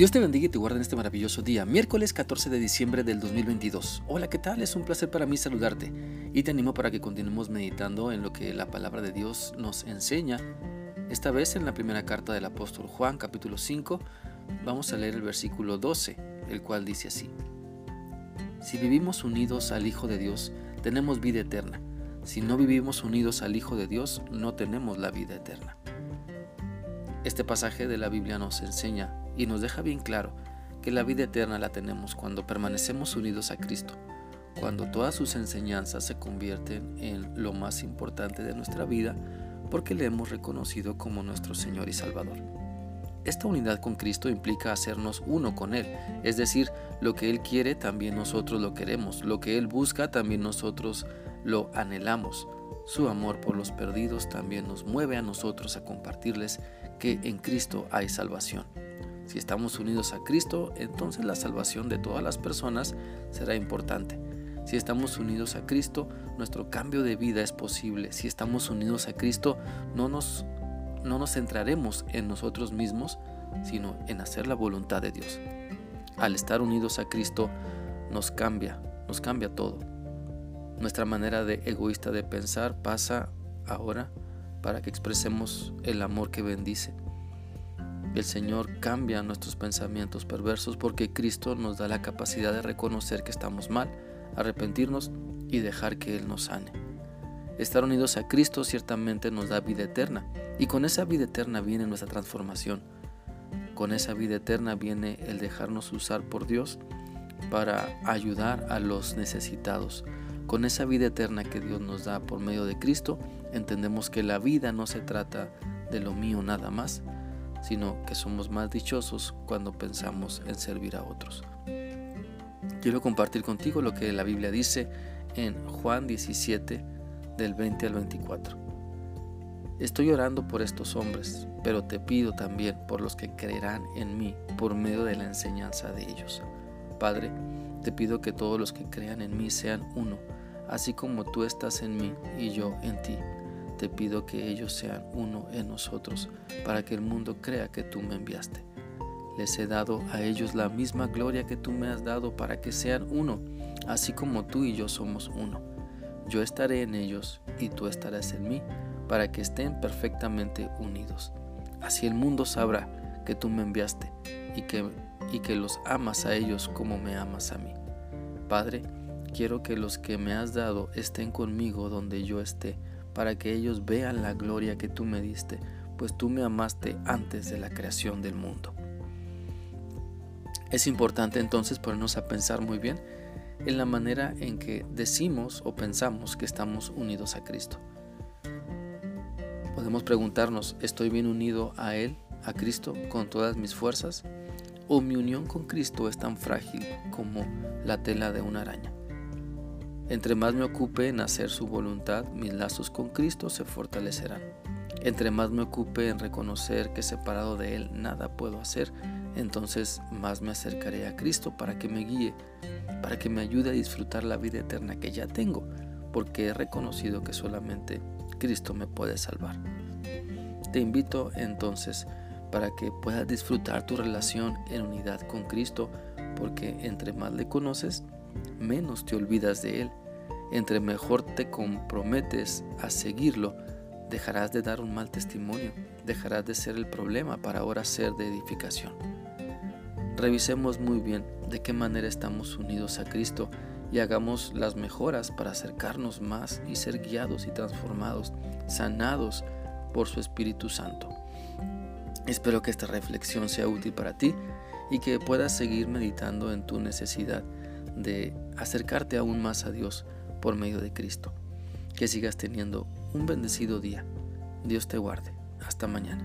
Dios te bendiga y te guarde en este maravilloso día, miércoles 14 de diciembre del 2022. Hola, ¿qué tal? Es un placer para mí saludarte y te animo para que continuemos meditando en lo que la palabra de Dios nos enseña. Esta vez en la primera carta del apóstol Juan, capítulo 5, vamos a leer el versículo 12, el cual dice así. Si vivimos unidos al Hijo de Dios, tenemos vida eterna. Si no vivimos unidos al Hijo de Dios, no tenemos la vida eterna. Este pasaje de la Biblia nos enseña y nos deja bien claro que la vida eterna la tenemos cuando permanecemos unidos a Cristo, cuando todas sus enseñanzas se convierten en lo más importante de nuestra vida porque le hemos reconocido como nuestro Señor y Salvador. Esta unidad con Cristo implica hacernos uno con Él, es decir, lo que Él quiere también nosotros lo queremos, lo que Él busca también nosotros lo anhelamos. Su amor por los perdidos también nos mueve a nosotros a compartirles que en Cristo hay salvación. Si estamos unidos a Cristo, entonces la salvación de todas las personas será importante. Si estamos unidos a Cristo, nuestro cambio de vida es posible. Si estamos unidos a Cristo, no nos, no nos centraremos en nosotros mismos, sino en hacer la voluntad de Dios. Al estar unidos a Cristo, nos cambia, nos cambia todo. Nuestra manera de egoísta de pensar pasa ahora para que expresemos el amor que bendice. El Señor cambia nuestros pensamientos perversos porque Cristo nos da la capacidad de reconocer que estamos mal, arrepentirnos y dejar que Él nos sane. Estar unidos a Cristo ciertamente nos da vida eterna y con esa vida eterna viene nuestra transformación. Con esa vida eterna viene el dejarnos usar por Dios para ayudar a los necesitados. Con esa vida eterna que Dios nos da por medio de Cristo, entendemos que la vida no se trata de lo mío nada más, sino que somos más dichosos cuando pensamos en servir a otros. Quiero compartir contigo lo que la Biblia dice en Juan 17 del 20 al 24. Estoy orando por estos hombres, pero te pido también por los que creerán en mí por medio de la enseñanza de ellos. Padre, te pido que todos los que crean en mí sean uno, así como tú estás en mí y yo en ti te pido que ellos sean uno en nosotros, para que el mundo crea que tú me enviaste. Les he dado a ellos la misma gloria que tú me has dado para que sean uno, así como tú y yo somos uno. Yo estaré en ellos y tú estarás en mí, para que estén perfectamente unidos. Así el mundo sabrá que tú me enviaste y que, y que los amas a ellos como me amas a mí. Padre, quiero que los que me has dado estén conmigo donde yo esté para que ellos vean la gloria que tú me diste, pues tú me amaste antes de la creación del mundo. Es importante entonces ponernos a pensar muy bien en la manera en que decimos o pensamos que estamos unidos a Cristo. Podemos preguntarnos, ¿estoy bien unido a Él, a Cristo, con todas mis fuerzas? ¿O mi unión con Cristo es tan frágil como la tela de una araña? Entre más me ocupe en hacer su voluntad, mis lazos con Cristo se fortalecerán. Entre más me ocupe en reconocer que separado de Él nada puedo hacer, entonces más me acercaré a Cristo para que me guíe, para que me ayude a disfrutar la vida eterna que ya tengo, porque he reconocido que solamente Cristo me puede salvar. Te invito entonces para que puedas disfrutar tu relación en unidad con Cristo, porque entre más le conoces, menos te olvidas de Él. Entre mejor te comprometes a seguirlo, dejarás de dar un mal testimonio, dejarás de ser el problema para ahora ser de edificación. Revisemos muy bien de qué manera estamos unidos a Cristo y hagamos las mejoras para acercarnos más y ser guiados y transformados, sanados por su Espíritu Santo. Espero que esta reflexión sea útil para ti y que puedas seguir meditando en tu necesidad de acercarte aún más a Dios por medio de Cristo. Que sigas teniendo un bendecido día. Dios te guarde. Hasta mañana.